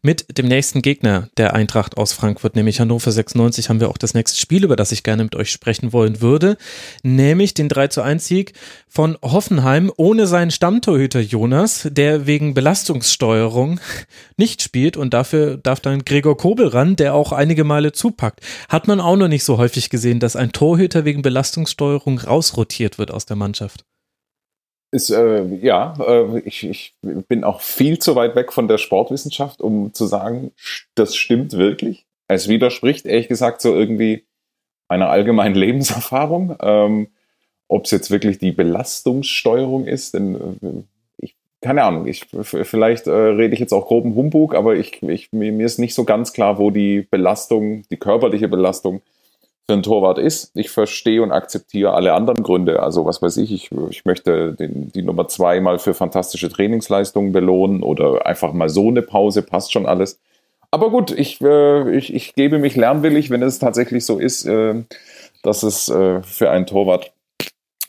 Mit dem nächsten Gegner der Eintracht aus Frankfurt, nämlich Hannover 96, haben wir auch das nächste Spiel, über das ich gerne mit euch sprechen wollen würde, nämlich den 3 zu 1 Sieg von Hoffenheim ohne seinen Stammtorhüter Jonas, der wegen Belastungssteuerung nicht spielt und dafür darf dann Gregor Kobel ran, der auch einige Male zupackt. Hat man auch noch nicht so häufig gesehen, dass ein Torhüter wegen Belastungssteuerung rausrotiert wird aus der Mannschaft. Ist, äh, ja, äh, ich, ich bin auch viel zu weit weg von der Sportwissenschaft, um zu sagen, das stimmt wirklich. Es widerspricht, ehrlich gesagt, so irgendwie einer allgemeinen Lebenserfahrung. Ähm, Ob es jetzt wirklich die Belastungssteuerung ist, denn äh, ich, keine Ahnung, ich, vielleicht äh, rede ich jetzt auch groben Humbug, aber ich, ich, mir, ist nicht so ganz klar, wo die Belastung, die körperliche Belastung für ein Torwart ist. Ich verstehe und akzeptiere alle anderen Gründe. Also was weiß ich, ich, ich möchte den, die Nummer zwei mal für fantastische Trainingsleistungen belohnen oder einfach mal so eine Pause, passt schon alles. Aber gut, ich, äh, ich, ich gebe mich lernwillig, wenn es tatsächlich so ist, äh, dass es äh, für einen Torwart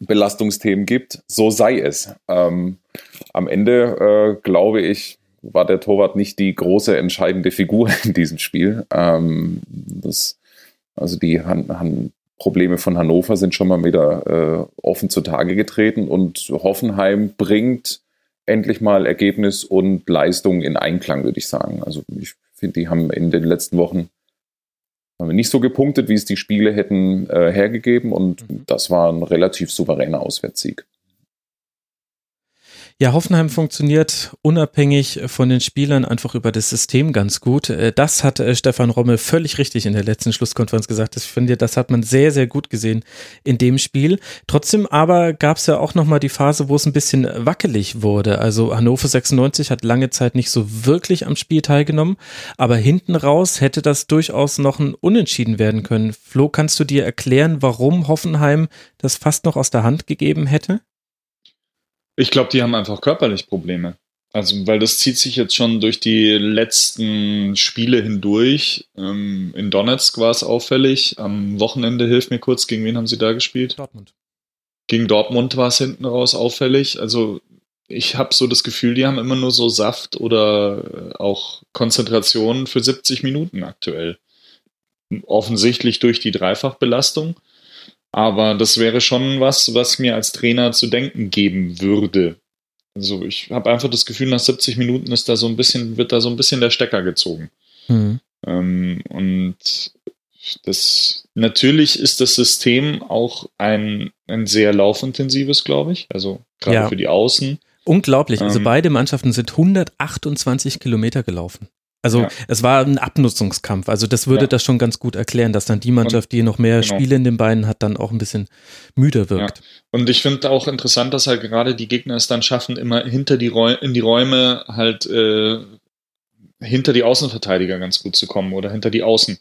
Belastungsthemen gibt. So sei es. Ähm, am Ende äh, glaube ich, war der Torwart nicht die große entscheidende Figur in diesem Spiel. Ähm, das also die Han Han Probleme von Hannover sind schon mal wieder äh, offen zutage getreten und Hoffenheim bringt endlich mal Ergebnis und Leistung in Einklang, würde ich sagen. Also ich finde, die haben in den letzten Wochen haben nicht so gepunktet, wie es die Spiele hätten äh, hergegeben und mhm. das war ein relativ souveräner Auswärtssieg. Ja, Hoffenheim funktioniert unabhängig von den Spielern einfach über das System ganz gut. Äh, das hat äh, Stefan Rommel völlig richtig in der letzten Schlusskonferenz gesagt. Ich finde, das hat man sehr, sehr gut gesehen in dem Spiel. Trotzdem aber gab es ja auch nochmal die Phase, wo es ein bisschen wackelig wurde. Also Hannover 96 hat lange Zeit nicht so wirklich am Spiel teilgenommen, aber hinten raus hätte das durchaus noch ein Unentschieden werden können. Flo, kannst du dir erklären, warum Hoffenheim das fast noch aus der Hand gegeben hätte? Ich glaube, die haben einfach körperlich Probleme. Also, weil das zieht sich jetzt schon durch die letzten Spiele hindurch. Ähm, in Donetsk war es auffällig. Am Wochenende, hilf mir kurz, gegen wen haben sie da gespielt? Dortmund. Gegen Dortmund war es hinten raus auffällig. Also, ich habe so das Gefühl, die haben immer nur so Saft oder auch Konzentration für 70 Minuten aktuell. Offensichtlich durch die Dreifachbelastung. Aber das wäre schon was, was mir als Trainer zu denken geben würde. Also ich habe einfach das Gefühl, nach 70 Minuten ist da so ein bisschen, wird da so ein bisschen der Stecker gezogen. Mhm. Ähm, und das natürlich ist das System auch ein, ein sehr laufintensives, glaube ich. Also gerade ja. für die Außen. Unglaublich. Also ähm, beide Mannschaften sind 128 Kilometer gelaufen. Also ja. es war ein Abnutzungskampf. Also das würde ja. das schon ganz gut erklären, dass dann die Mannschaft, die noch mehr genau. Spiele in den Beinen hat, dann auch ein bisschen müder wirkt. Ja. Und ich finde auch interessant, dass halt gerade die Gegner es dann schaffen, immer hinter die Räume, in die Räume halt äh, hinter die Außenverteidiger ganz gut zu kommen oder hinter die Außen.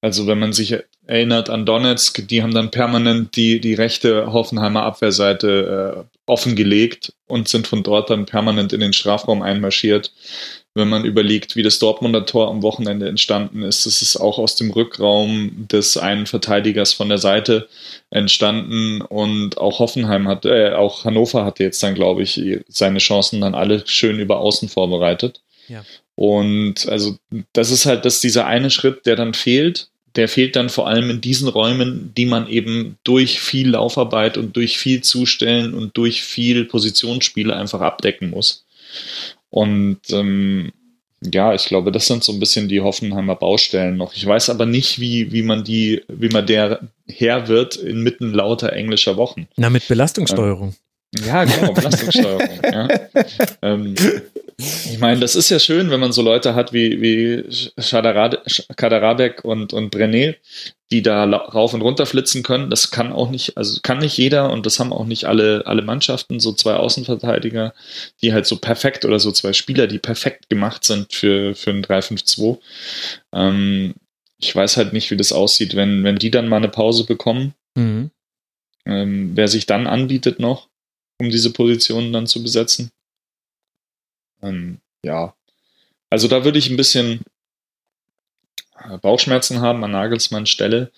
Also wenn man sich erinnert an Donetsk, die haben dann permanent die, die rechte Hoffenheimer Abwehrseite äh, offengelegt und sind von dort dann permanent in den Strafraum einmarschiert wenn man überlegt, wie das Dortmunder Tor am Wochenende entstanden ist. Es ist auch aus dem Rückraum des einen Verteidigers von der Seite entstanden und auch Hoffenheim hat, äh, auch Hannover hatte jetzt dann, glaube ich, seine Chancen dann alle schön über außen vorbereitet. Ja. Und also das ist halt, dass dieser eine Schritt, der dann fehlt, der fehlt dann vor allem in diesen Räumen, die man eben durch viel Laufarbeit und durch viel Zustellen und durch viel Positionsspiele einfach abdecken muss. Und ähm, ja, ich glaube, das sind so ein bisschen die Hoffenheimer Baustellen noch. Ich weiß aber nicht, wie, wie man die, wie man der Herr wird inmitten lauter englischer Wochen. Na, mit Belastungssteuerung. Ja, genau, Belastungssteuerung. ja. ähm, ich meine, das ist ja schön, wenn man so Leute hat wie, wie Kaderabek und, und Brené, die da rauf und runter flitzen können. Das kann auch nicht, also kann nicht jeder und das haben auch nicht alle, alle Mannschaften, so zwei Außenverteidiger, die halt so perfekt oder so zwei Spieler, die perfekt gemacht sind für, für ein 3-5-2. Ähm, ich weiß halt nicht, wie das aussieht, wenn, wenn die dann mal eine Pause bekommen. Mhm. Ähm, wer sich dann anbietet noch, um diese Positionen dann zu besetzen. Ähm, ja, also da würde ich ein bisschen äh, Bauchschmerzen haben an Nagelsmanns Stelle,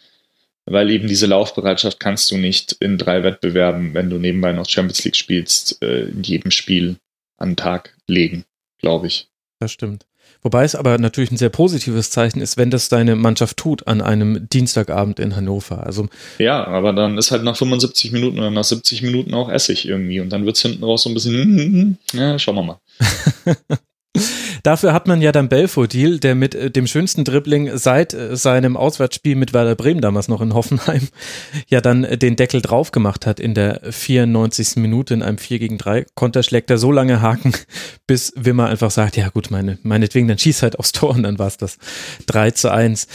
weil eben diese Laufbereitschaft kannst du nicht in drei Wettbewerben, wenn du nebenbei noch Champions League spielst, äh, in jedem Spiel an den Tag legen, glaube ich. Das stimmt. Wobei es aber natürlich ein sehr positives Zeichen ist, wenn das deine Mannschaft tut an einem Dienstagabend in Hannover. Also ja, aber dann ist halt nach 75 Minuten oder nach 70 Minuten auch Essig irgendwie und dann wird es hinten raus so ein bisschen, ja, schauen wir mal. Dafür hat man ja dann Belfodil, der mit äh, dem schönsten Dribbling seit äh, seinem Auswärtsspiel mit Werder Bremen damals noch in Hoffenheim ja dann äh, den Deckel drauf gemacht hat in der 94. Minute in einem 4 gegen 3 Konter schlägt er so lange Haken, bis Wimmer einfach sagt, ja gut, meine, meinetwegen, dann schieß halt aufs Tor und dann war es das 3 zu 1.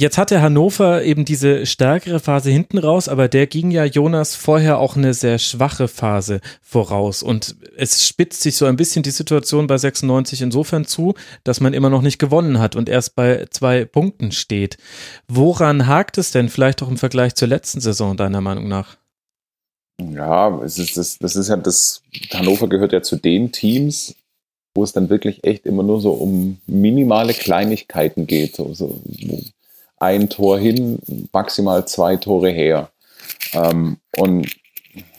Jetzt hatte Hannover eben diese stärkere Phase hinten raus, aber der ging ja Jonas vorher auch eine sehr schwache Phase voraus. Und es spitzt sich so ein bisschen die Situation bei 96 insofern zu, dass man immer noch nicht gewonnen hat und erst bei zwei Punkten steht. Woran hakt es denn vielleicht auch im Vergleich zur letzten Saison, deiner Meinung nach? Ja, es ist, das, das ist ja das, Hannover gehört ja zu den Teams, wo es dann wirklich echt immer nur so um minimale Kleinigkeiten geht. So, ein Tor hin, maximal zwei Tore her. Ähm, und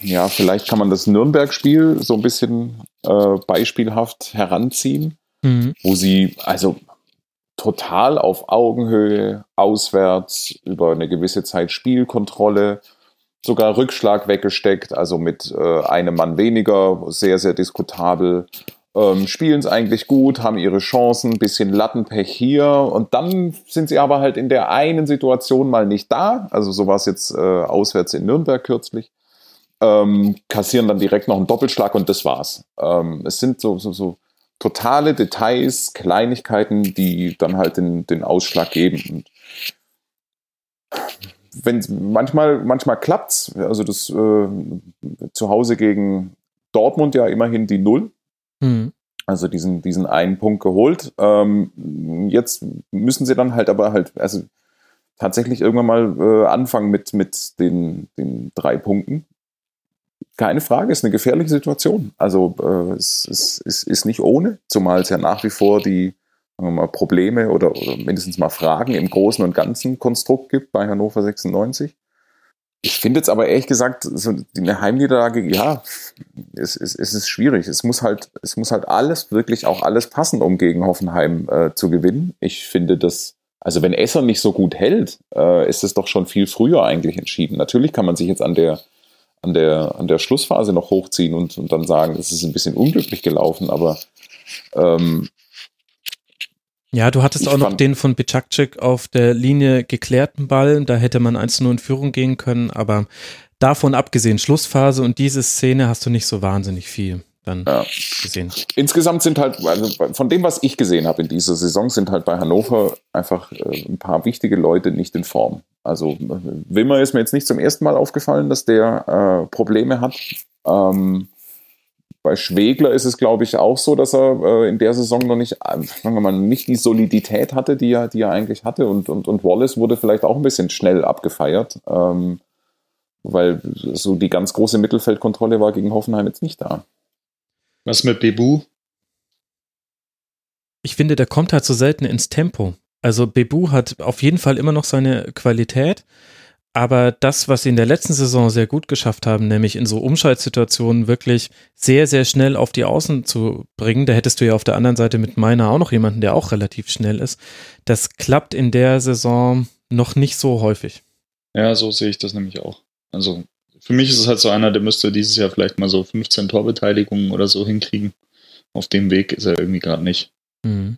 ja, vielleicht kann man das Nürnberg-Spiel so ein bisschen äh, beispielhaft heranziehen, mhm. wo sie also total auf Augenhöhe, auswärts, über eine gewisse Zeit Spielkontrolle, sogar Rückschlag weggesteckt, also mit äh, einem Mann weniger, sehr, sehr diskutabel ähm, spielen es eigentlich gut, haben ihre Chancen, bisschen Lattenpech hier. Und dann sind sie aber halt in der einen Situation mal nicht da, also so war es jetzt äh, auswärts in Nürnberg kürzlich, ähm, kassieren dann direkt noch einen Doppelschlag und das war's. Ähm, es sind so, so, so totale Details, Kleinigkeiten, die dann halt den, den Ausschlag geben. Und wenn manchmal manchmal klappt's, also das äh, zu Hause gegen Dortmund ja immerhin die Null Mhm. Also diesen, diesen einen Punkt geholt. Ähm, jetzt müssen sie dann halt aber halt, also tatsächlich irgendwann mal äh, anfangen mit, mit den, den drei Punkten. Keine Frage, ist eine gefährliche Situation. Also äh, es, es, es ist nicht ohne, zumal es ja nach wie vor die mal, Probleme oder, oder mindestens mal Fragen im Großen und Ganzen Konstrukt gibt bei Hannover 96. Ich finde jetzt aber ehrlich gesagt, so eine Heimniederlage, ja, es, es, es ist schwierig. Es muss halt, es muss halt alles, wirklich auch alles passen, um gegen Hoffenheim äh, zu gewinnen. Ich finde das, also wenn Esser nicht so gut hält, äh, ist es doch schon viel früher eigentlich entschieden. Natürlich kann man sich jetzt an der, an der, an der Schlussphase noch hochziehen und, und dann sagen, es ist ein bisschen unglücklich gelaufen, aber ähm, ja, du hattest ich auch noch den von Bicakcik auf der Linie geklärten Ball. Da hätte man 1-0 in Führung gehen können, aber davon abgesehen, Schlussphase und diese Szene hast du nicht so wahnsinnig viel dann ja. gesehen. Insgesamt sind halt, also von dem, was ich gesehen habe in dieser Saison, sind halt bei Hannover einfach äh, ein paar wichtige Leute nicht in Form. Also Wimmer ist mir jetzt nicht zum ersten Mal aufgefallen, dass der äh, Probleme hat. Ähm, bei Schwegler ist es, glaube ich, auch so, dass er äh, in der Saison noch nicht, äh, sagen wir mal, nicht die Solidität hatte, die er, die er eigentlich hatte. Und, und, und Wallace wurde vielleicht auch ein bisschen schnell abgefeiert, ähm, weil so die ganz große Mittelfeldkontrolle war gegen Hoffenheim jetzt nicht da. Was mit Bebu? Ich finde, der kommt halt so selten ins Tempo. Also Bebu hat auf jeden Fall immer noch seine Qualität. Aber das, was sie in der letzten Saison sehr gut geschafft haben, nämlich in so Umschaltsituationen wirklich sehr, sehr schnell auf die Außen zu bringen, da hättest du ja auf der anderen Seite mit Meiner auch noch jemanden, der auch relativ schnell ist. Das klappt in der Saison noch nicht so häufig. Ja, so sehe ich das nämlich auch. Also für mich ist es halt so einer, der müsste dieses Jahr vielleicht mal so 15 Torbeteiligungen oder so hinkriegen. Auf dem Weg ist er irgendwie gerade nicht. Mhm.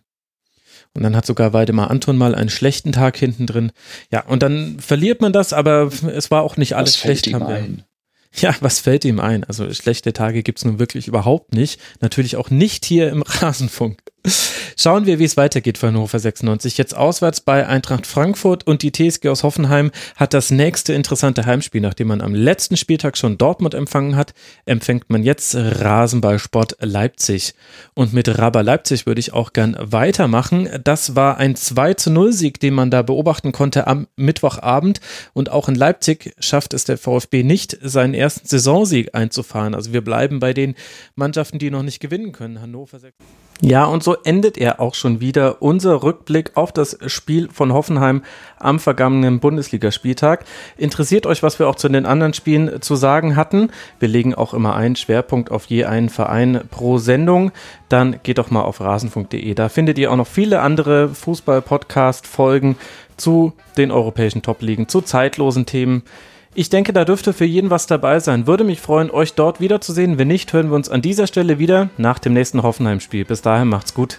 Und dann hat sogar Weidemar Anton mal einen schlechten Tag hinten drin. Ja, und dann verliert man das, aber es war auch nicht alles Was fällt schlecht. ihm ein? Ja, was fällt ihm ein? Also schlechte Tage gibt's nun wirklich überhaupt nicht. Natürlich auch nicht hier im Rasenfunk. Schauen wir, wie es weitergeht für Hannover 96. Jetzt auswärts bei Eintracht Frankfurt und die TSG aus Hoffenheim hat das nächste interessante Heimspiel. Nachdem man am letzten Spieltag schon Dortmund empfangen hat, empfängt man jetzt Rasenballsport Leipzig. Und mit Raber Leipzig würde ich auch gern weitermachen. Das war ein 2 zu 0 Sieg, den man da beobachten konnte am Mittwochabend. Und auch in Leipzig schafft es der VfB nicht, seinen ersten Saisonsieg einzufahren. Also wir bleiben bei den Mannschaften, die noch nicht gewinnen können. Hannover 6. Ja, und so endet er auch schon wieder unser Rückblick auf das Spiel von Hoffenheim am vergangenen Bundesligaspieltag. Interessiert euch, was wir auch zu den anderen Spielen zu sagen hatten? Wir legen auch immer einen Schwerpunkt auf je einen Verein pro Sendung. Dann geht doch mal auf rasenfunk.de. Da findet ihr auch noch viele andere Fußball-Podcast-Folgen zu den europäischen Top-Ligen, zu zeitlosen Themen. Ich denke, da dürfte für jeden was dabei sein. Würde mich freuen, euch dort wiederzusehen. Wenn nicht, hören wir uns an dieser Stelle wieder nach dem nächsten Hoffenheim-Spiel. Bis dahin macht's gut.